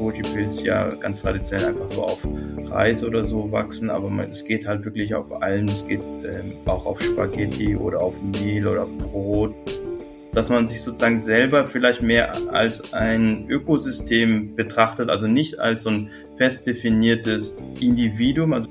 Koji-Pilz ja ganz traditionell einfach nur auf Reis oder so wachsen, aber man, es geht halt wirklich auf allen. Es geht ähm, auch auf Spaghetti oder auf Mehl oder Brot. Dass man sich sozusagen selber vielleicht mehr als ein Ökosystem betrachtet, also nicht als so ein fest definiertes Individuum. Also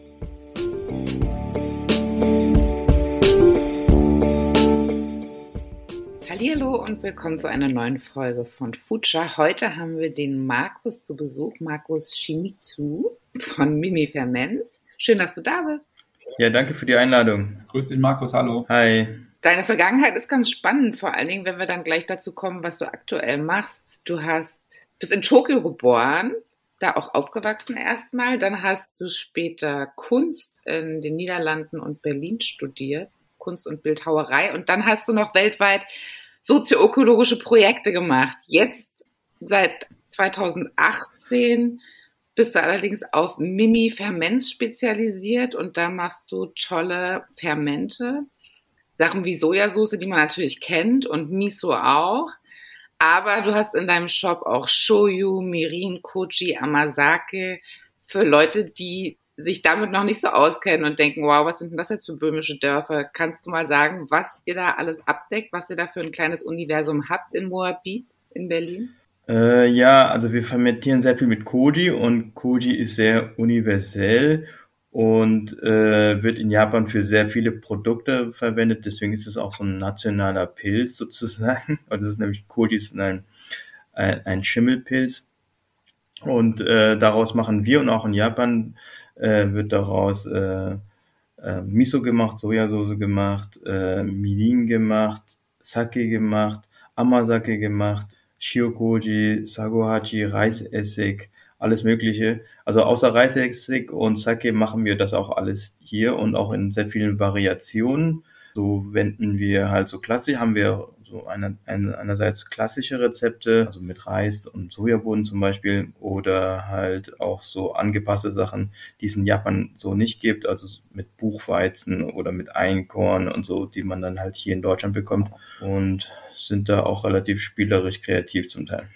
Hallo und willkommen zu einer neuen Folge von Future. Heute haben wir den Markus zu Besuch, Markus Shimizu von Mimi Ferments. Schön, dass du da bist. Ja, danke für die Einladung. Grüß dich, Markus. Hallo. Hi. Deine Vergangenheit ist ganz spannend, vor allen Dingen, wenn wir dann gleich dazu kommen, was du aktuell machst. Du hast, bist in Tokio geboren, da auch aufgewachsen erstmal. Dann hast du später Kunst in den Niederlanden und Berlin studiert, Kunst und Bildhauerei. Und dann hast du noch weltweit sozioökologische Projekte gemacht. Jetzt seit 2018 bist du allerdings auf Mimi Ferments spezialisiert und da machst du tolle Fermente. Sachen wie Sojasauce, die man natürlich kennt und Miso auch. Aber du hast in deinem Shop auch Shoyu, Mirin, Koji, Amazake für Leute, die sich damit noch nicht so auskennen und denken, wow, was sind denn das jetzt für böhmische Dörfer? Kannst du mal sagen, was ihr da alles abdeckt, was ihr da für ein kleines Universum habt in Moabit in Berlin? Äh, ja, also wir fermentieren sehr viel mit Koji und Koji ist sehr universell und äh, wird in Japan für sehr viele Produkte verwendet. Deswegen ist es auch so ein nationaler Pilz sozusagen. Also das ist nämlich Koji ist ein, ein, ein Schimmelpilz. Und äh, daraus machen wir und auch in Japan äh, wird daraus äh, äh, Miso gemacht, Sojasauce gemacht, äh, Mirin gemacht, Sake gemacht, Amazake gemacht, Shiokoji, Sagohachi, Reisessig, alles Mögliche. Also außer Reisessig und Sake machen wir das auch alles hier und auch in sehr vielen Variationen. So wenden wir halt so klassisch, haben wir so einer, einerseits klassische Rezepte, also mit Reis und Sojabohnen zum Beispiel, oder halt auch so angepasste Sachen, die es in Japan so nicht gibt, also mit Buchweizen oder mit Einkorn und so, die man dann halt hier in Deutschland bekommt und sind da auch relativ spielerisch kreativ zum Teil.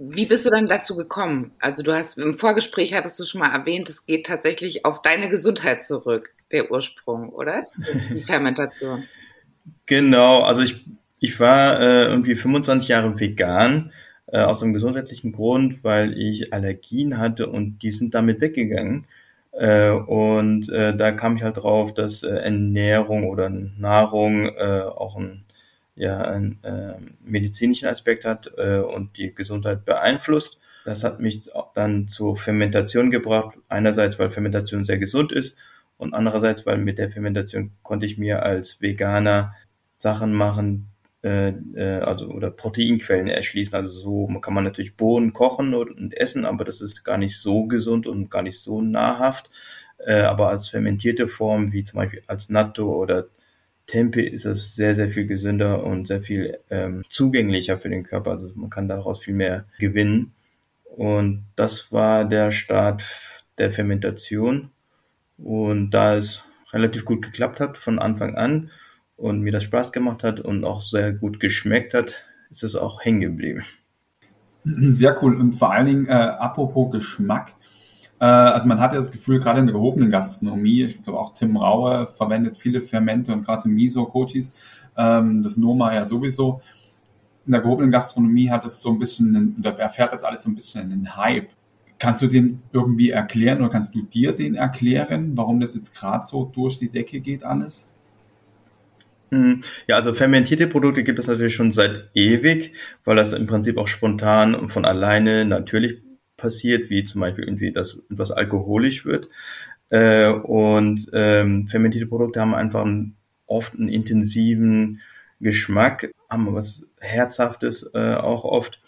Wie bist du dann dazu gekommen? Also du hast im Vorgespräch hattest du schon mal erwähnt, es geht tatsächlich auf deine Gesundheit zurück, der Ursprung, oder? Die Fermentation. Genau, also ich ich war äh, irgendwie 25 Jahre vegan, äh, aus einem gesundheitlichen Grund, weil ich Allergien hatte und die sind damit weggegangen. Äh, und äh, da kam ich halt drauf, dass äh, Ernährung oder Nahrung äh, auch ein, ja, einen äh, medizinischen Aspekt hat äh, und die Gesundheit beeinflusst. Das hat mich dann zur Fermentation gebracht. Einerseits, weil Fermentation sehr gesund ist und andererseits, weil mit der Fermentation konnte ich mir als Veganer Sachen machen, also oder Proteinquellen erschließen. Also so kann man natürlich Bohnen kochen und, essen, aber das ist gar nicht so gesund und gar nicht so nahrhaft. Äh, aber als fermentierte Form, wie zum Beispiel als Natto oder Tempe, ist es sehr, sehr viel gesünder und sehr viel ähm, zugänglicher für den Körper. Also man kann daraus viel mehr gewinnen. Und das war der Start der Fermentation. Und da es relativ gut geklappt hat von Anfang an, und mir das Spaß gemacht hat und auch sehr gut geschmeckt hat, ist es auch hängen geblieben. Sehr cool und vor allen Dingen äh, apropos Geschmack. Äh, also man hat ja das Gefühl, gerade in der gehobenen Gastronomie, ich glaube auch Tim Raue verwendet viele Fermente und gerade so Miso-Kochis, ähm, das Noma ja sowieso. In der gehobenen Gastronomie hat es so ein bisschen, oder erfährt das alles so ein bisschen einen Hype. Kannst du den irgendwie erklären oder kannst du dir den erklären, warum das jetzt gerade so durch die Decke geht alles? Mhm. Ja, also fermentierte Produkte gibt es natürlich schon seit ewig, weil das im Prinzip auch spontan und von alleine natürlich passiert, wie zum Beispiel irgendwie, dass etwas alkoholisch wird. Äh, und ähm, fermentierte Produkte haben einfach einen, oft einen intensiven Geschmack, haben was Herzhaftes äh, auch oft.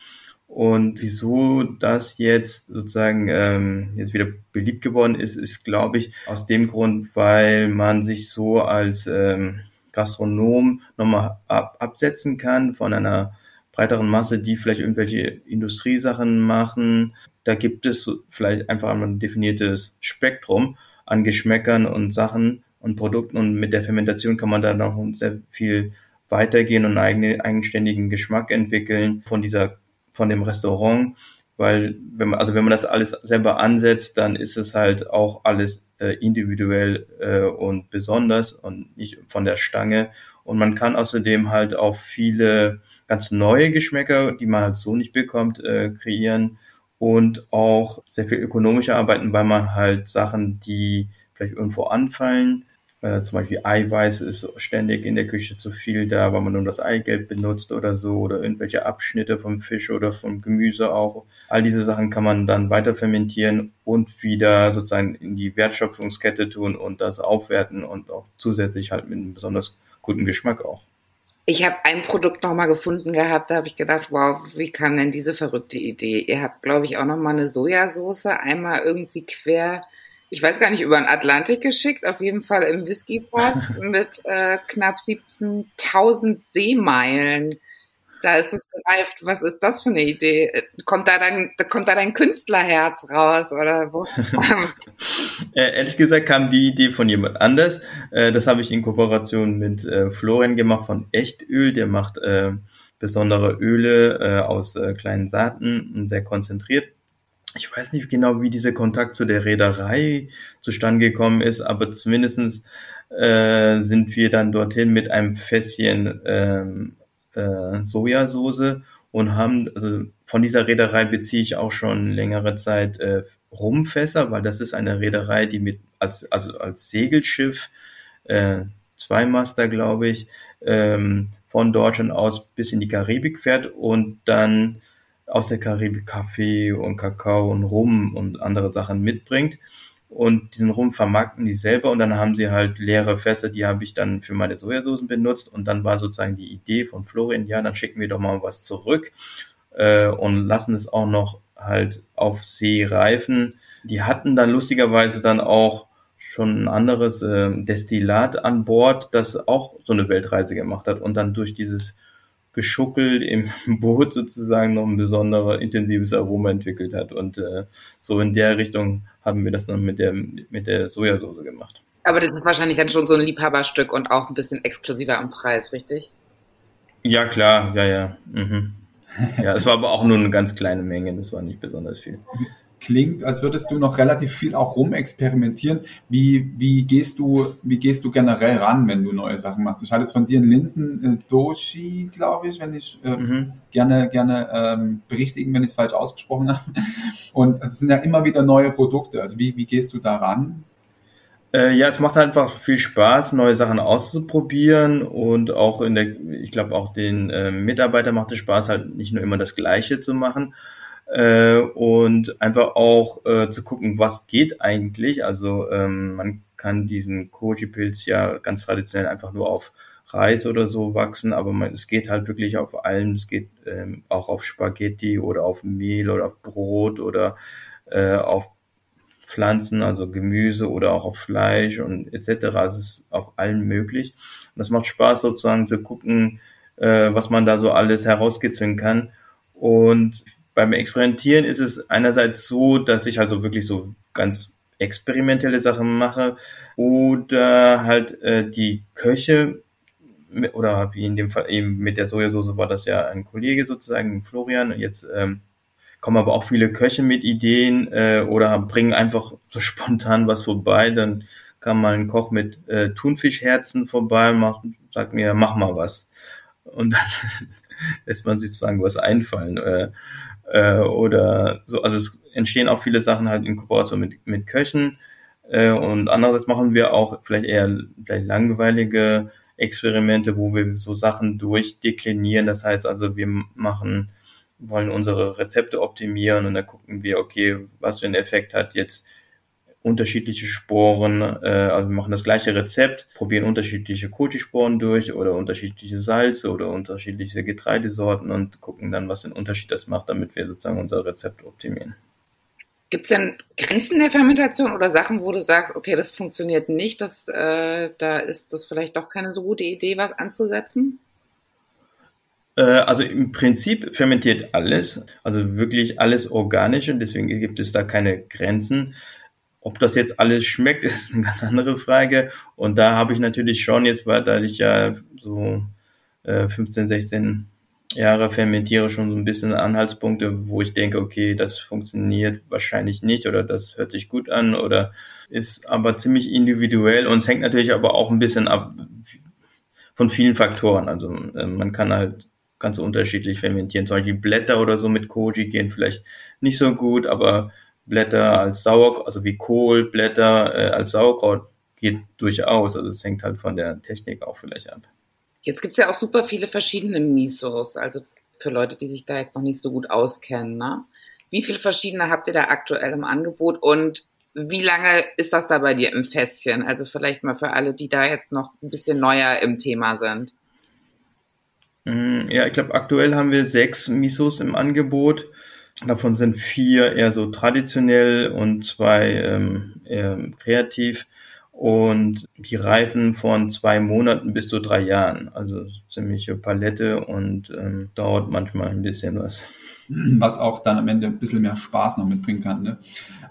Und wieso das jetzt sozusagen ähm, jetzt wieder beliebt geworden ist, ist, glaube ich, aus dem Grund, weil man sich so als ähm, Gastronom nochmal ab, absetzen kann von einer breiteren Masse, die vielleicht irgendwelche Industriesachen machen. Da gibt es vielleicht einfach ein definiertes Spektrum an Geschmäckern und Sachen und Produkten und mit der Fermentation kann man da noch sehr viel weitergehen und einen eigenständigen Geschmack entwickeln von dieser von dem Restaurant, weil wenn man also wenn man das alles selber ansetzt, dann ist es halt auch alles äh, individuell äh, und besonders und nicht von der Stange. Und man kann außerdem halt auch viele ganz neue Geschmäcker, die man halt so nicht bekommt, äh, kreieren und auch sehr viel ökonomischer arbeiten, weil man halt Sachen, die vielleicht irgendwo anfallen, äh, zum Beispiel Eiweiß ist ständig in der Küche zu viel da, weil man nur das Eigelb benutzt oder so oder irgendwelche Abschnitte vom Fisch oder vom Gemüse auch. All diese Sachen kann man dann weiter fermentieren und wieder sozusagen in die Wertschöpfungskette tun und das aufwerten und auch zusätzlich halt mit einem besonders guten Geschmack auch. Ich habe ein Produkt nochmal gefunden gehabt, da habe ich gedacht, wow, wie kam denn diese verrückte Idee? Ihr habt, glaube ich, auch nochmal eine Sojasauce einmal irgendwie quer ich weiß gar nicht, über den Atlantik geschickt, auf jeden Fall im Whiskyfass mit äh, knapp 17.000 Seemeilen. Da ist es gereift. Was ist das für eine Idee? Kommt da dein, kommt da dein Künstlerherz raus oder wo? äh, ehrlich gesagt kam die Idee von jemand anders. Äh, das habe ich in Kooperation mit äh, Florian gemacht von Echtöl. Der macht äh, besondere Öle äh, aus äh, kleinen Saaten und sehr konzentriert ich weiß nicht genau, wie dieser Kontakt zu der Reederei zustande gekommen ist, aber zumindestens äh, sind wir dann dorthin mit einem Fässchen ähm, äh, Sojasauce und haben, also von dieser Reederei beziehe ich auch schon längere Zeit äh, Rumfässer, weil das ist eine Reederei, die mit als, also als Segelschiff, äh, Zweimaster, glaube ich, ähm, von Deutschland aus bis in die Karibik fährt und dann aus der Karibik Kaffee und Kakao und Rum und andere Sachen mitbringt. Und diesen Rum vermarkten die selber und dann haben sie halt leere Fässer, die habe ich dann für meine Sojasoßen benutzt und dann war sozusagen die Idee von Florian, ja, dann schicken wir doch mal was zurück äh, und lassen es auch noch halt auf See reifen. Die hatten dann lustigerweise dann auch schon ein anderes äh, Destillat an Bord, das auch so eine Weltreise gemacht hat und dann durch dieses geschuckelt im Boot sozusagen noch ein besonderes intensives Aroma entwickelt hat. Und äh, so in der Richtung haben wir das dann mit der, mit der Sojasauce gemacht. Aber das ist wahrscheinlich dann schon so ein Liebhaberstück und auch ein bisschen exklusiver am Preis, richtig? Ja, klar, ja, ja. Mhm. Ja, es war aber auch nur eine ganz kleine Menge, das war nicht besonders viel klingt, als würdest du noch relativ viel auch rumexperimentieren. Wie, wie gehst du, wie gehst du generell ran, wenn du neue Sachen machst? Ich hatte es von dir in Linsen äh, Doshi, glaube ich, wenn ich äh, mhm. gerne, gerne ähm, berichtigen, wenn ich es falsch ausgesprochen habe. Und es sind ja immer wieder neue Produkte. Also wie, wie gehst du da ran? Äh, ja, es macht einfach viel Spaß, neue Sachen auszuprobieren und auch in der, ich glaube auch den äh, Mitarbeitern macht es Spaß, halt nicht nur immer das Gleiche zu machen, äh, und einfach auch äh, zu gucken, was geht eigentlich. Also ähm, man kann diesen Koji-Pilz ja ganz traditionell einfach nur auf Reis oder so wachsen, aber man, es geht halt wirklich auf allem. Es geht ähm, auch auf Spaghetti oder auf Mehl oder auf Brot oder äh, auf Pflanzen, also Gemüse oder auch auf Fleisch und etc. Es ist auf allen möglich. Und das macht Spaß sozusagen zu gucken, äh, was man da so alles herauskitzeln kann. Und beim Experimentieren ist es einerseits so, dass ich also wirklich so ganz experimentelle Sachen mache oder halt äh, die Köche oder wie in dem Fall eben mit der Sojasauce war das ja ein Kollege sozusagen, Florian. Jetzt ähm, kommen aber auch viele Köche mit Ideen äh, oder bringen einfach so spontan was vorbei. Dann kam mal ein Koch mit äh, Thunfischherzen vorbei, macht, sagt mir, mach mal was. Und dann lässt man sich sozusagen was einfallen. Äh, äh, oder so. Also es entstehen auch viele Sachen halt in Kooperation mit, mit Köchen. Äh, und andererseits machen wir auch vielleicht eher vielleicht langweilige Experimente, wo wir so Sachen durchdeklinieren. Das heißt also, wir machen, wollen unsere Rezepte optimieren und dann gucken wir, okay, was für einen Effekt hat jetzt unterschiedliche Sporen, äh, also wir machen das gleiche Rezept, probieren unterschiedliche Kotisporen durch oder unterschiedliche Salze oder unterschiedliche Getreidesorten und gucken dann, was den Unterschied das macht, damit wir sozusagen unser Rezept optimieren. Gibt es denn Grenzen der Fermentation oder Sachen, wo du sagst, okay, das funktioniert nicht, das, äh, da ist das vielleicht doch keine so gute Idee, was anzusetzen? Äh, also im Prinzip fermentiert alles, also wirklich alles Organische, deswegen gibt es da keine Grenzen. Ob das jetzt alles schmeckt, ist eine ganz andere Frage. Und da habe ich natürlich schon jetzt, weil ich ja so 15, äh, 16 Jahre fermentiere, schon so ein bisschen Anhaltspunkte, wo ich denke, okay, das funktioniert wahrscheinlich nicht oder das hört sich gut an oder ist aber ziemlich individuell und es hängt natürlich aber auch ein bisschen ab von vielen Faktoren. Also äh, man kann halt ganz unterschiedlich fermentieren. Zum Beispiel Blätter oder so mit Koji gehen vielleicht nicht so gut, aber Blätter als Sauerkraut, also wie Kohlblätter äh, als Sauerkraut geht durchaus. Also es hängt halt von der Technik auch vielleicht ab. Jetzt gibt es ja auch super viele verschiedene Misos, also für Leute, die sich da jetzt noch nicht so gut auskennen. Ne? Wie viele verschiedene habt ihr da aktuell im Angebot und wie lange ist das da bei dir im Fässchen? Also vielleicht mal für alle, die da jetzt noch ein bisschen neuer im Thema sind. Mm, ja, ich glaube, aktuell haben wir sechs Misos im Angebot. Davon sind vier eher so traditionell und zwei ähm, kreativ. Und die reifen von zwei Monaten bis zu drei Jahren. Also ziemliche Palette und ähm, dauert manchmal ein bisschen was. Was auch dann am Ende ein bisschen mehr Spaß noch mitbringen kann. Ne?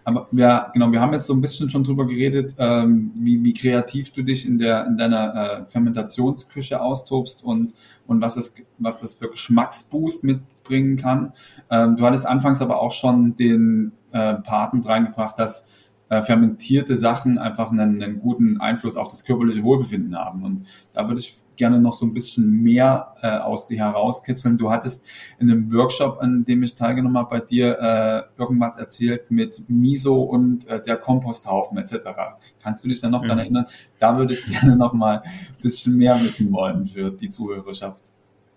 Aber ja, genau, wir haben jetzt so ein bisschen schon drüber geredet, ähm, wie, wie kreativ du dich in der in deiner äh, Fermentationsküche austobst und und was es was das für Geschmacksboost mitbringen kann. Ähm, du hattest anfangs aber auch schon den äh, Paten reingebracht, dass äh, fermentierte Sachen einfach einen, einen, guten Einfluss auf das körperliche Wohlbefinden haben. Und da würde ich gerne noch so ein bisschen mehr äh, aus dir herauskitzeln. Du hattest in einem Workshop, an dem ich teilgenommen habe, bei dir äh, irgendwas erzählt mit Miso und äh, der Komposthaufen etc. Kannst du dich dann noch mhm. daran erinnern? Da würde ich gerne noch mal ein bisschen mehr wissen wollen für die Zuhörerschaft.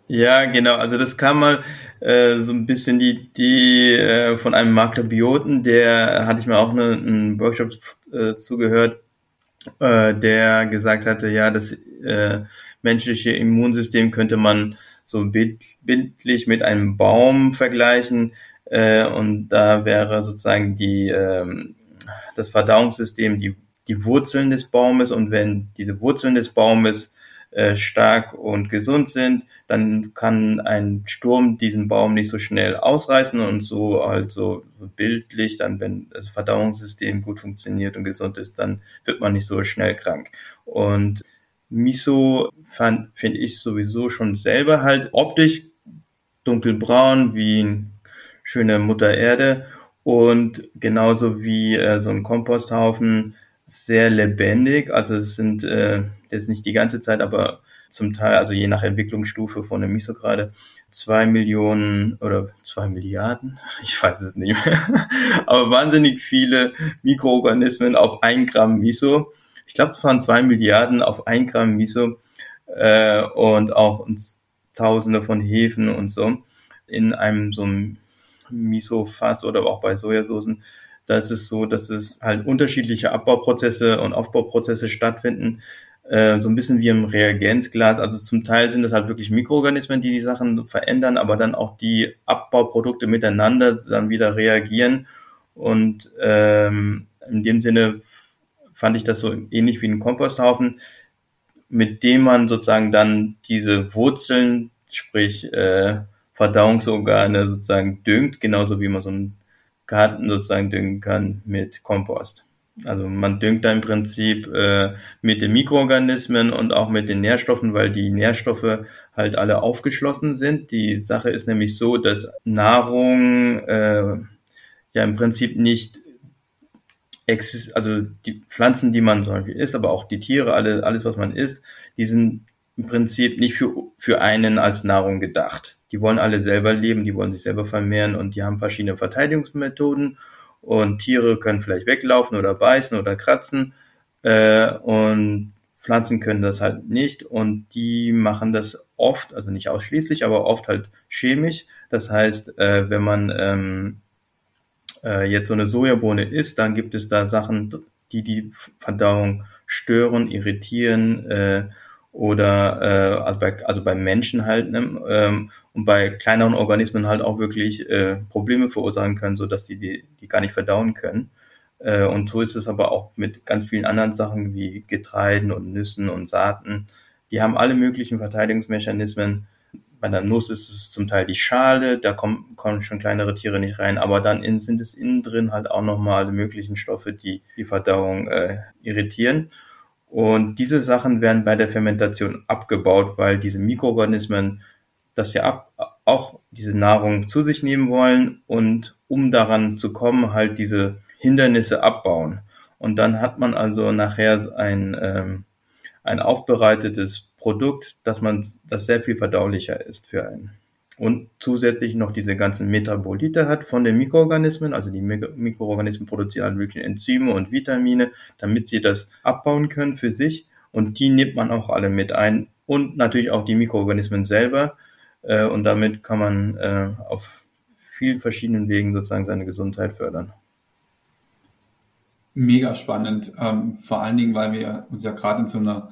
Ja, genau. Also das kam mal äh, so ein bisschen die, die äh, von einem Makrobioten, der hatte ich mir auch eine, einen Workshop äh, zugehört, äh, der gesagt hatte, ja, das äh, menschliche Immunsystem könnte man so bildlich mit einem Baum vergleichen äh, und da wäre sozusagen die äh, das Verdauungssystem die die Wurzeln des Baumes und wenn diese Wurzeln des Baumes äh, stark und gesund sind, dann kann ein Sturm diesen Baum nicht so schnell ausreißen und so halt so bildlich, dann wenn das Verdauungssystem gut funktioniert und gesund ist, dann wird man nicht so schnell krank. Und Miso finde ich sowieso schon selber halt optisch dunkelbraun wie eine schöne Mutter Erde und genauso wie äh, so ein Komposthaufen sehr lebendig. Also es sind äh, jetzt nicht die ganze Zeit, aber zum Teil, also je nach Entwicklungsstufe von dem Miso gerade, zwei Millionen oder zwei Milliarden, ich weiß es nicht mehr, aber wahnsinnig viele Mikroorganismen auf ein Gramm Miso. Ich glaube, es waren zwei Milliarden auf ein Gramm Miso äh, und auch Tausende von Hefen und so in einem so einem Miso-Fass oder auch bei Sojasoßen da ist es so, dass es halt unterschiedliche Abbauprozesse und Aufbauprozesse stattfinden, äh, so ein bisschen wie im Reagenzglas. Also zum Teil sind es halt wirklich Mikroorganismen, die die Sachen verändern, aber dann auch die Abbauprodukte miteinander dann wieder reagieren. Und ähm, in dem Sinne fand ich das so ähnlich wie ein Komposthaufen, mit dem man sozusagen dann diese Wurzeln, sprich äh, Verdauungsorgane sozusagen düngt, genauso wie man so ein Garten sozusagen düngen kann mit Kompost. Also man düngt da im Prinzip äh, mit den Mikroorganismen und auch mit den Nährstoffen, weil die Nährstoffe halt alle aufgeschlossen sind. Die Sache ist nämlich so, dass Nahrung äh, ja im Prinzip nicht exist also die Pflanzen, die man zum Beispiel isst, aber auch die Tiere, alle, alles, was man isst, die sind im Prinzip nicht für, für einen als Nahrung gedacht die wollen alle selber leben, die wollen sich selber vermehren und die haben verschiedene Verteidigungsmethoden und Tiere können vielleicht weglaufen oder beißen oder kratzen äh, und Pflanzen können das halt nicht und die machen das oft, also nicht ausschließlich, aber oft halt chemisch. Das heißt, äh, wenn man ähm, äh, jetzt so eine Sojabohne isst, dann gibt es da Sachen, die die Verdauung stören, irritieren äh, oder äh, also, bei, also bei Menschen halt ne, ähm, und bei kleineren Organismen halt auch wirklich äh, Probleme verursachen können, so dass die, die die gar nicht verdauen können. Äh, und so ist es aber auch mit ganz vielen anderen Sachen wie Getreiden und Nüssen und Saaten. Die haben alle möglichen Verteidigungsmechanismen. Bei der Nuss ist es zum Teil die Schale, da kommen, kommen schon kleinere Tiere nicht rein, aber dann in, sind es innen drin halt auch nochmal alle möglichen Stoffe, die die Verdauung äh, irritieren. Und diese Sachen werden bei der Fermentation abgebaut, weil diese Mikroorganismen das ja ab, auch diese Nahrung zu sich nehmen wollen und um daran zu kommen, halt diese Hindernisse abbauen. Und dann hat man also nachher ein, ähm, ein aufbereitetes Produkt, dass man, das sehr viel verdaulicher ist für einen und zusätzlich noch diese ganzen Metabolite hat von den Mikroorganismen. Also die Mikroorganismen produzieren alle möglichen Enzyme und Vitamine, damit sie das abbauen können für sich. Und die nimmt man auch alle mit ein. Und natürlich auch die Mikroorganismen selber. Äh, und damit kann man äh, auf vielen verschiedenen Wegen sozusagen seine Gesundheit fördern. Mega spannend. Ähm, vor allen Dingen, weil wir uns ja gerade in so einer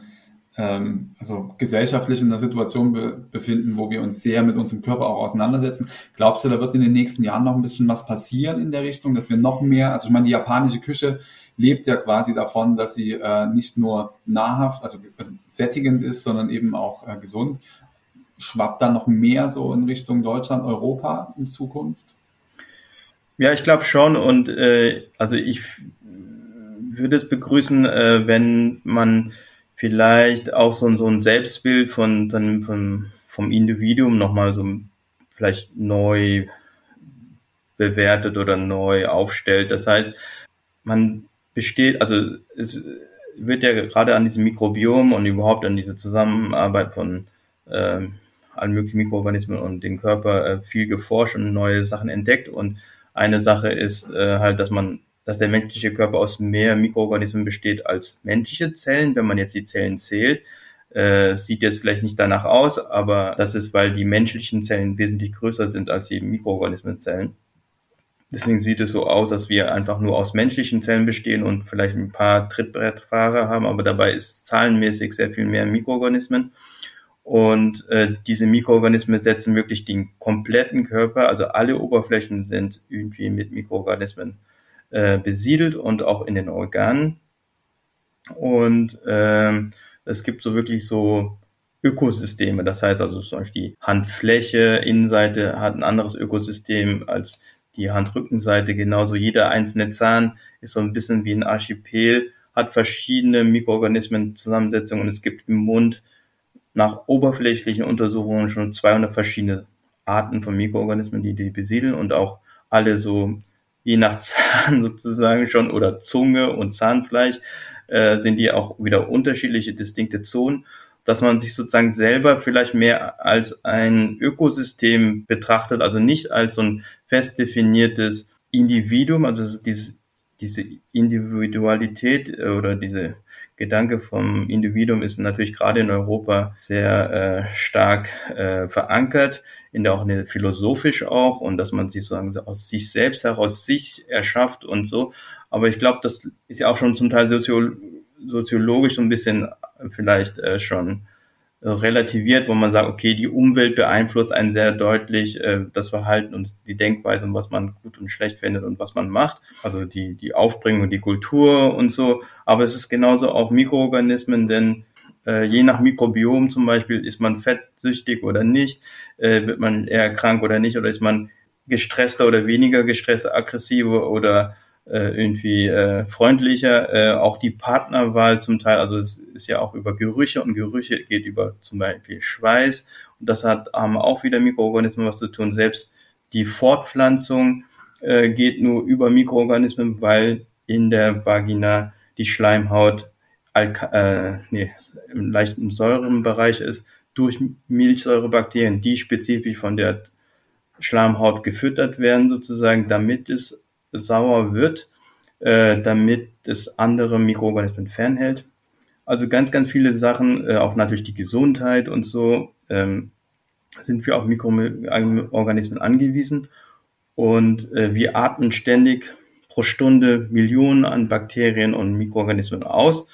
ähm, also gesellschaftlich in einer Situation be befinden, wo wir uns sehr mit unserem Körper auch auseinandersetzen. Glaubst du, da wird in den nächsten Jahren noch ein bisschen was passieren in der Richtung, dass wir noch mehr, also ich meine, die japanische Küche lebt ja quasi davon, dass sie äh, nicht nur nahrhaft, also sättigend ist, sondern eben auch äh, gesund. Schwappt da noch mehr so in Richtung Deutschland, Europa in Zukunft? Ja, ich glaube schon und äh, also ich würde es begrüßen, äh, wenn man vielleicht auch so, so ein Selbstbild von, dann von, vom Individuum nochmal so vielleicht neu bewertet oder neu aufstellt. Das heißt, man besteht, also es wird ja gerade an diesem Mikrobiom und überhaupt an diese Zusammenarbeit von äh, allen möglichen Mikroorganismen und dem Körper äh, viel geforscht und neue Sachen entdeckt. Und eine Sache ist äh, halt, dass man dass der menschliche Körper aus mehr Mikroorganismen besteht als menschliche Zellen, wenn man jetzt die Zellen zählt. Äh, sieht jetzt vielleicht nicht danach aus, aber das ist, weil die menschlichen Zellen wesentlich größer sind als die Mikroorganismenzellen. Deswegen sieht es so aus, dass wir einfach nur aus menschlichen Zellen bestehen und vielleicht ein paar Trittbrettfahrer haben, aber dabei ist zahlenmäßig sehr viel mehr Mikroorganismen. Und äh, diese Mikroorganismen setzen wirklich den kompletten Körper, also alle Oberflächen sind irgendwie mit Mikroorganismen äh, besiedelt und auch in den Organen. Und ähm, es gibt so wirklich so Ökosysteme. Das heißt also zum Beispiel die Handfläche, Innenseite hat ein anderes Ökosystem als die Handrückenseite. Genauso jeder einzelne Zahn ist so ein bisschen wie ein Archipel, hat verschiedene Mikroorganismen Zusammensetzungen und es gibt im Mund nach oberflächlichen Untersuchungen schon 200 verschiedene Arten von Mikroorganismen, die die besiedeln und auch alle so je nach Zahn sozusagen schon oder Zunge und Zahnfleisch äh, sind die auch wieder unterschiedliche distinkte Zonen, dass man sich sozusagen selber vielleicht mehr als ein Ökosystem betrachtet, also nicht als so ein fest definiertes Individuum, also dieses, diese Individualität äh, oder diese Gedanke vom Individuum ist natürlich gerade in Europa sehr äh, stark äh, verankert, in der auch eine philosophisch auch und dass man sich sozusagen aus sich selbst heraus sich erschafft und so. Aber ich glaube, das ist ja auch schon zum Teil sozio soziologisch so ein bisschen vielleicht äh, schon relativiert, wo man sagt, okay, die Umwelt beeinflusst einen sehr deutlich äh, das Verhalten und die Denkweise und was man gut und schlecht findet und was man macht. Also die, die Aufbringung, die Kultur und so. Aber es ist genauso auch Mikroorganismen, denn äh, je nach Mikrobiom zum Beispiel ist man fettsüchtig oder nicht, äh, wird man eher krank oder nicht, oder ist man gestresster oder weniger gestresster, aggressiver oder äh, irgendwie äh, freundlicher. Äh, auch die Partnerwahl zum Teil, also es ist ja auch über Gerüche und Gerüche geht über zum Beispiel Schweiß und das hat haben auch wieder Mikroorganismen was zu tun. Selbst die Fortpflanzung äh, geht nur über Mikroorganismen, weil in der Vagina die Schleimhaut Alka äh, nee, im leichten Säurenbereich ist durch Milchsäurebakterien, die spezifisch von der Schleimhaut gefüttert werden sozusagen, damit es sauer wird, äh, damit es andere Mikroorganismen fernhält. Also ganz, ganz viele Sachen, äh, auch natürlich die Gesundheit und so, ähm, sind wir auf Mikroorganismen angewiesen. Und äh, wir atmen ständig pro Stunde Millionen an Bakterien und Mikroorganismen aus.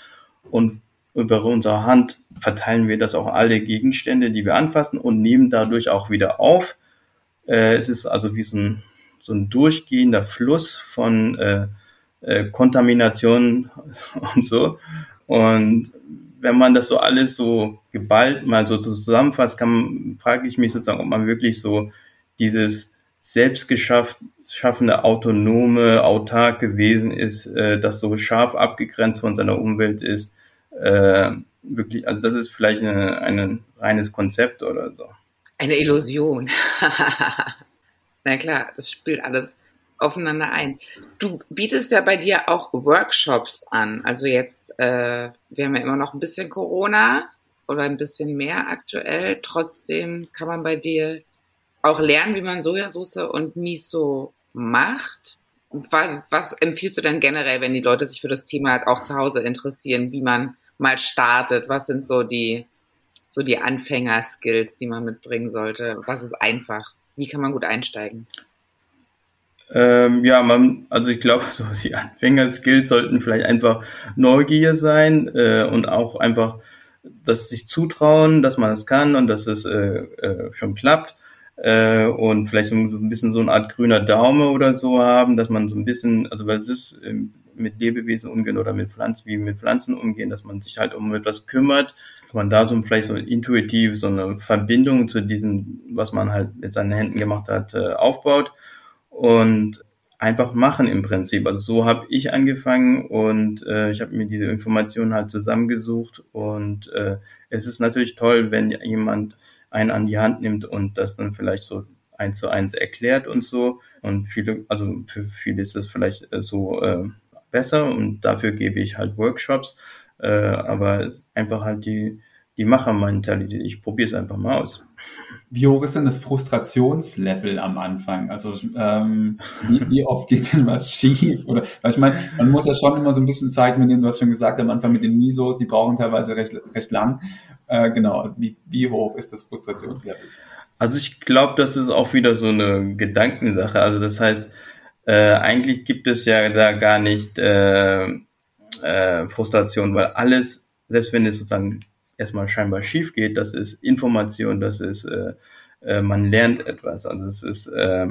Und über unsere Hand verteilen wir das auch alle Gegenstände, die wir anfassen und nehmen dadurch auch wieder auf. Äh, es ist also wie so ein, so ein durchgehender Fluss von äh, äh, Kontamination und so. Und wenn man das so alles so geballt mal so zusammenfasst, kann, frage ich mich sozusagen, ob man wirklich so dieses selbstgeschaffene, autonome, autark gewesen ist, äh, das so scharf abgegrenzt von seiner Umwelt ist. Äh, wirklich, also das ist vielleicht ein reines Konzept oder so. Eine Illusion. Na klar, das spielt alles aufeinander ein. Du bietest ja bei dir auch Workshops an. Also jetzt, äh, wir haben ja immer noch ein bisschen Corona oder ein bisschen mehr aktuell. Trotzdem kann man bei dir auch lernen, wie man Sojasauce und Miso macht. Was, was empfiehlst du denn generell, wenn die Leute sich für das Thema auch zu Hause interessieren, wie man mal startet? Was sind so die, so die Anfängerskills, die man mitbringen sollte? Was ist einfach? Wie kann man gut einsteigen? Ähm, ja, man, also ich glaube, so die Anfängerskills sollten vielleicht einfach Neugier sein äh, und auch einfach dass sich zutrauen, dass man es kann und dass es äh, äh, schon klappt äh, und vielleicht so ein bisschen so eine Art grüner Daume oder so haben, dass man so ein bisschen, also weil es ist äh, mit Lebewesen umgehen oder mit Pflanzen, wie mit Pflanzen umgehen, dass man sich halt um etwas kümmert, dass man da so vielleicht so intuitiv so eine Verbindung zu diesem, was man halt mit seinen Händen gemacht hat, äh, aufbaut und einfach machen im Prinzip. Also so habe ich angefangen und äh, ich habe mir diese Informationen halt zusammengesucht und äh, es ist natürlich toll, wenn jemand einen an die Hand nimmt und das dann vielleicht so eins zu eins erklärt und so. Und viele, also für viele ist das vielleicht äh, so äh, besser und dafür gebe ich halt Workshops. Äh, aber einfach halt die die Machermentalität. Ich probiere es einfach mal aus. Wie hoch ist denn das Frustrationslevel am Anfang? Also ähm, wie, wie, oft geht denn was schief? Oder weil ich meine, man muss ja schon immer so ein bisschen Zeit mitnehmen. Du hast schon gesagt, am Anfang mit den Misos, die brauchen teilweise recht, recht lang. Äh, genau, also wie, wie hoch ist das Frustrationslevel? Also ich glaube, das ist auch wieder so eine Gedankensache. Also das heißt, äh, eigentlich gibt es ja da gar nicht äh, äh, Frustration, weil alles, selbst wenn es sozusagen erstmal scheinbar schief geht, das ist Information, das ist, äh, äh, man lernt etwas. Also es ist, äh,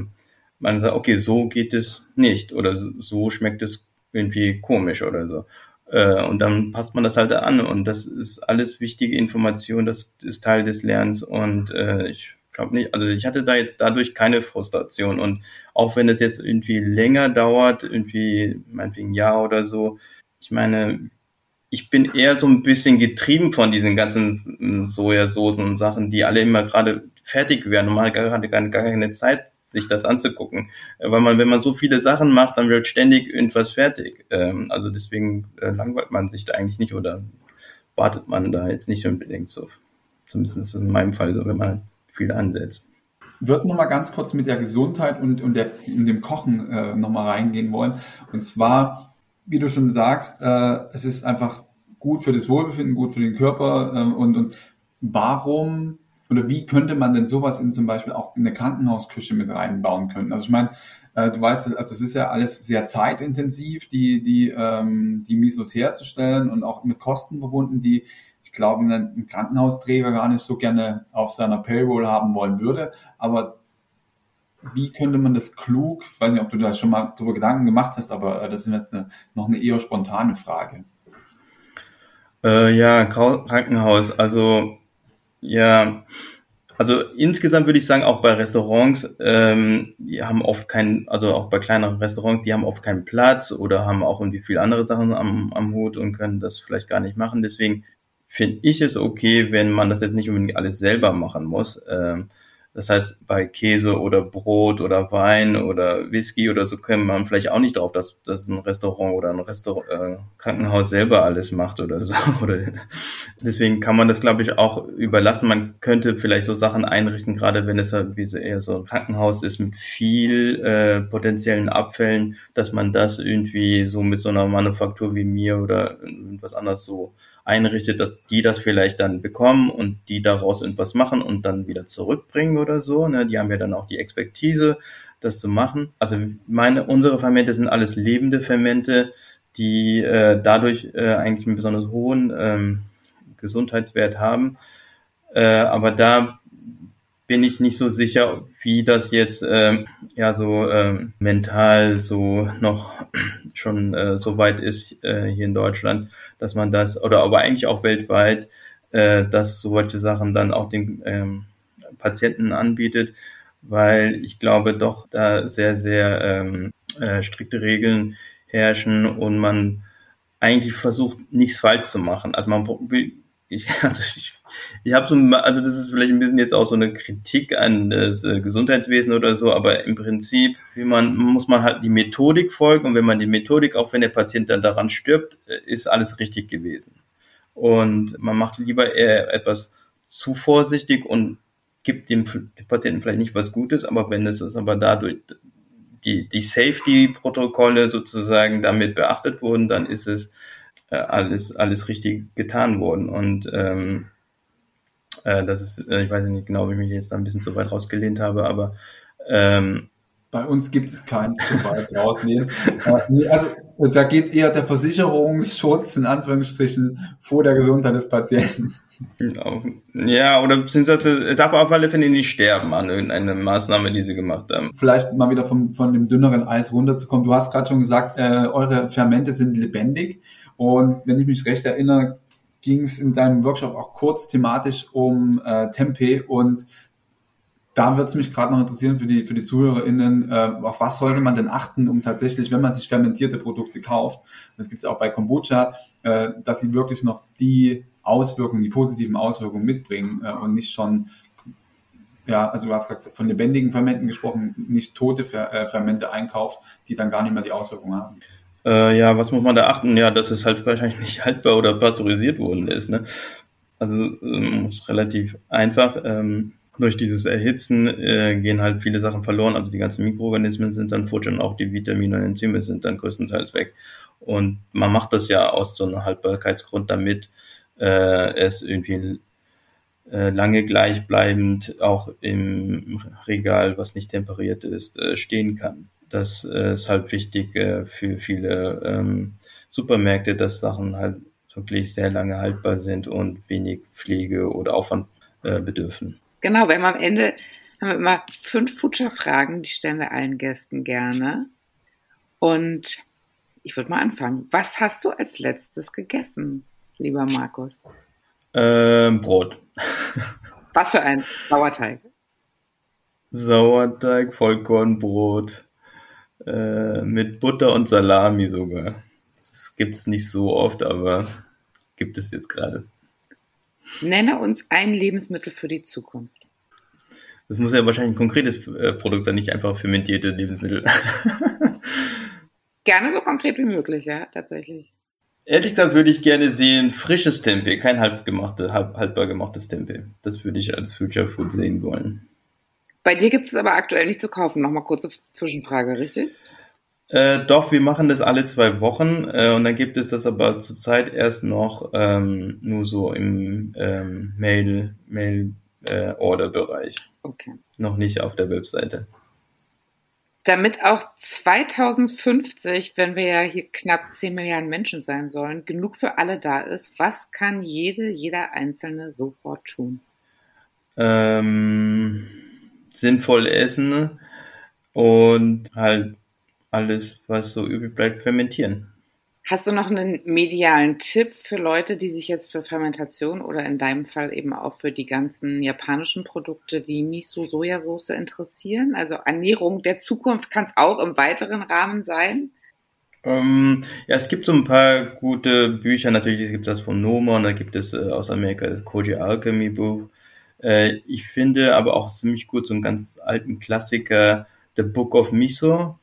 man sagt, okay, so geht es nicht oder so schmeckt es irgendwie komisch oder so. Äh, und dann passt man das halt an und das ist alles wichtige Information, das ist Teil des Lernens und äh, ich glaube nicht, also ich hatte da jetzt dadurch keine Frustration und auch wenn es jetzt irgendwie länger dauert, irgendwie meinetwegen ein Jahr oder so, ich meine, ich bin eher so ein bisschen getrieben von diesen ganzen hm, Sojasoßen und Sachen, die alle immer gerade fertig werden und man hat gerade gar, gar keine Zeit, sich das anzugucken. Äh, weil man, wenn man so viele Sachen macht, dann wird ständig irgendwas fertig. Ähm, also deswegen äh, langweilt man sich da eigentlich nicht oder wartet man da jetzt nicht unbedingt so. Zumindest in meinem Fall so, wenn man viel ansetzt. Würden noch mal ganz kurz mit der Gesundheit und, und, der, und dem Kochen äh, noch mal reingehen wollen. Und zwar wie du schon sagst, äh, es ist einfach gut für das Wohlbefinden, gut für den Körper äh, und, und warum oder wie könnte man denn sowas in zum Beispiel auch in eine Krankenhausküche mit reinbauen können? Also ich meine, äh, du weißt, also das ist ja alles sehr zeitintensiv, die, die, ähm, die Misos herzustellen und auch mit Kosten verbunden, die ich glaube, ein Krankenhausträger gar nicht so gerne auf seiner Payroll haben wollen würde. Aber wie könnte man das klug, ich weiß nicht, ob du da schon mal darüber Gedanken gemacht hast, aber äh, das ist jetzt eine, noch eine eher spontane Frage. Äh, ja, Krankenhaus, also ja, also insgesamt würde ich sagen, auch bei Restaurants, ähm, die haben oft keinen, also auch bei kleineren Restaurants, die haben oft keinen Platz oder haben auch irgendwie viele andere Sachen am, am Hut und können das vielleicht gar nicht machen. Deswegen finde ich es okay, wenn man das jetzt nicht unbedingt alles selber machen muss. Ähm, das heißt, bei Käse oder Brot oder Wein oder Whisky oder so kommt man vielleicht auch nicht drauf, dass, dass ein Restaurant oder ein Restaurant, äh, Krankenhaus selber alles macht oder so. Oder deswegen kann man das, glaube ich, auch überlassen. Man könnte vielleicht so Sachen einrichten, gerade wenn es halt wie so eher so ein Krankenhaus ist mit viel äh, potenziellen Abfällen, dass man das irgendwie so mit so einer Manufaktur wie mir oder was anderes so einrichtet, dass die das vielleicht dann bekommen und die daraus irgendwas machen und dann wieder zurückbringen oder so. Ne? Die haben ja dann auch die Expertise, das zu machen. Also meine, unsere Fermente sind alles lebende Fermente, die äh, dadurch äh, eigentlich einen besonders hohen ähm, Gesundheitswert haben. Äh, aber da bin ich nicht so sicher, wie das jetzt äh, ja so äh, mental so noch schon äh, so weit ist äh, hier in Deutschland, dass man das oder aber eigentlich auch weltweit, äh, dass solche Sachen dann auch den ähm, Patienten anbietet, weil ich glaube doch da sehr sehr ähm, äh, strikte Regeln herrschen und man eigentlich versucht nichts falsch zu machen. Also man ich, also ich, ich habe so, also das ist vielleicht ein bisschen jetzt auch so eine Kritik an das äh, Gesundheitswesen oder so, aber im Prinzip, wie man, muss man halt die Methodik folgen und wenn man die Methodik, auch wenn der Patient dann daran stirbt, äh, ist alles richtig gewesen. Und man macht lieber eher etwas zu vorsichtig und gibt dem Patienten vielleicht nicht was Gutes, aber wenn es ist aber dadurch die, die Safety-Protokolle sozusagen damit beachtet wurden, dann ist es äh, alles, alles richtig getan worden. Und ähm, äh, das ist, äh, ich weiß nicht genau, ob ich mich jetzt da ein bisschen zu weit rausgelehnt habe, aber ähm, bei uns gibt es keinen zu weit rauslehnen. äh, also da geht eher der Versicherungsschutz in Anführungsstrichen vor der Gesundheit des Patienten. Genau. Ja, oder beziehungsweise darf auf alle Fälle nicht sterben an irgendeine Maßnahme, die sie gemacht haben. Vielleicht mal wieder vom, von dem dünneren Eis runterzukommen. Du hast gerade schon gesagt, äh, eure Fermente sind lebendig und wenn ich mich recht erinnere, ging es in deinem Workshop auch kurz thematisch um äh, Tempe und da würde es mich gerade noch interessieren für die, für die ZuhörerInnen, äh, auf was sollte man denn achten, um tatsächlich, wenn man sich fermentierte Produkte kauft, das gibt es auch bei Kombucha, äh, dass sie wirklich noch die Auswirkungen, die positiven Auswirkungen mitbringen äh, und nicht schon, ja, also du hast gerade von lebendigen Fermenten gesprochen, nicht tote Fer äh, Fermente einkauft, die dann gar nicht mehr die Auswirkungen haben. Äh, ja, was muss man da achten? Ja, dass es halt wahrscheinlich nicht haltbar oder pasteurisiert worden ist. Ne? Also ähm, relativ einfach. Ähm, durch dieses Erhitzen äh, gehen halt viele Sachen verloren. Also die ganzen Mikroorganismen sind dann futsch und auch die Vitamine und Enzyme sind dann größtenteils weg. Und man macht das ja aus so einem Haltbarkeitsgrund, damit äh, es irgendwie äh, lange gleichbleibend auch im Regal, was nicht temperiert ist, äh, stehen kann. Das äh, ist halt wichtig äh, für viele ähm, Supermärkte, dass Sachen halt wirklich sehr lange haltbar sind und wenig Pflege oder Aufwand äh, bedürfen. Genau, wir haben am Ende haben wir immer fünf Future-Fragen, die stellen wir allen Gästen gerne. Und ich würde mal anfangen. Was hast du als letztes gegessen, lieber Markus? Ähm, Brot. Was für ein Sauerteig? Sauerteig, Vollkornbrot. Äh, mit Butter und Salami sogar. Das gibt es nicht so oft, aber gibt es jetzt gerade. Nenne uns ein Lebensmittel für die Zukunft. Das muss ja wahrscheinlich ein konkretes äh, Produkt sein, nicht einfach fermentierte Lebensmittel. gerne so konkret wie möglich, ja, tatsächlich. Ehrlich gesagt würde ich gerne sehen frisches Tempeh, kein halb, gemachte, halb haltbar gemachtes Tempeh. Das würde ich als Future Food sehen wollen. Bei dir gibt es aber aktuell nicht zu kaufen. Nochmal kurze Zwischenfrage, richtig? Äh, doch, wir machen das alle zwei Wochen äh, und dann gibt es das aber zurzeit erst noch ähm, nur so im ähm, Mail, Mail äh, Order-Bereich. Okay. Noch nicht auf der Webseite. Damit auch 2050, wenn wir ja hier knapp 10 Milliarden Menschen sein sollen, genug für alle da ist, was kann jede, jeder Einzelne sofort tun? Ähm, sinnvoll essen und halt alles, was so übrig bleibt, fermentieren. Hast du noch einen medialen Tipp für Leute, die sich jetzt für Fermentation oder in deinem Fall eben auch für die ganzen japanischen Produkte wie Miso, Sojasauce interessieren? Also Ernährung der Zukunft kann es auch im weiteren Rahmen sein? Ähm, ja, es gibt so ein paar gute Bücher. Natürlich gibt es das von Noma und da gibt es äh, aus Amerika das Koji Alchemy Buch. Äh, ich finde aber auch ziemlich gut so einen ganz alten Klassiker, The Book of Miso.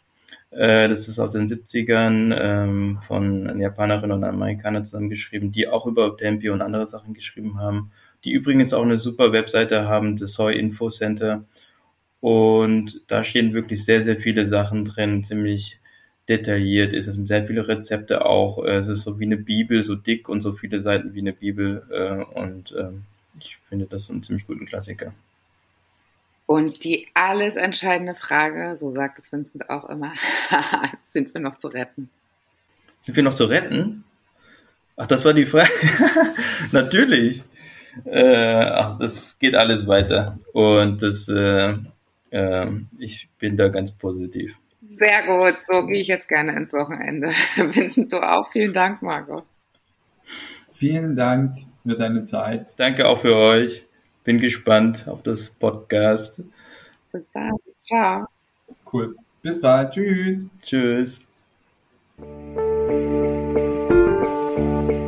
Äh, das ist aus den 70ern ähm, von einer Japanerin und einem Amerikaner zusammengeschrieben, die auch über Tempe und andere Sachen geschrieben haben. Die übrigens auch eine super Webseite haben, das Soy Info Center. Und da stehen wirklich sehr, sehr viele Sachen drin, ziemlich detailliert ist. Es sind sehr viele Rezepte auch. Es ist so wie eine Bibel, so dick und so viele Seiten wie eine Bibel. Äh, und ähm, ich finde das einen ziemlich guten Klassiker. Und die alles entscheidende Frage, so sagt es Vincent auch immer, sind wir noch zu retten? Sind wir noch zu retten? Ach, das war die Frage. Natürlich. Äh, ach, das geht alles weiter. Und das, äh, äh, ich bin da ganz positiv. Sehr gut, so gehe ich jetzt gerne ins Wochenende. Vincent, du auch. Vielen Dank, Markus. Vielen Dank für deine Zeit. Danke auch für euch. Bin gespannt auf das Podcast. Bis dann. Ciao. Cool. Bis bald. Tschüss. Tschüss.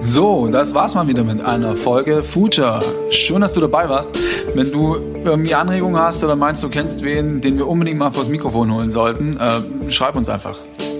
So, das war's mal wieder mit einer Folge Future. Schön, dass du dabei warst. Wenn du irgendwie Anregungen hast oder meinst, du kennst wen, den wir unbedingt mal vors Mikrofon holen sollten, äh, schreib uns einfach.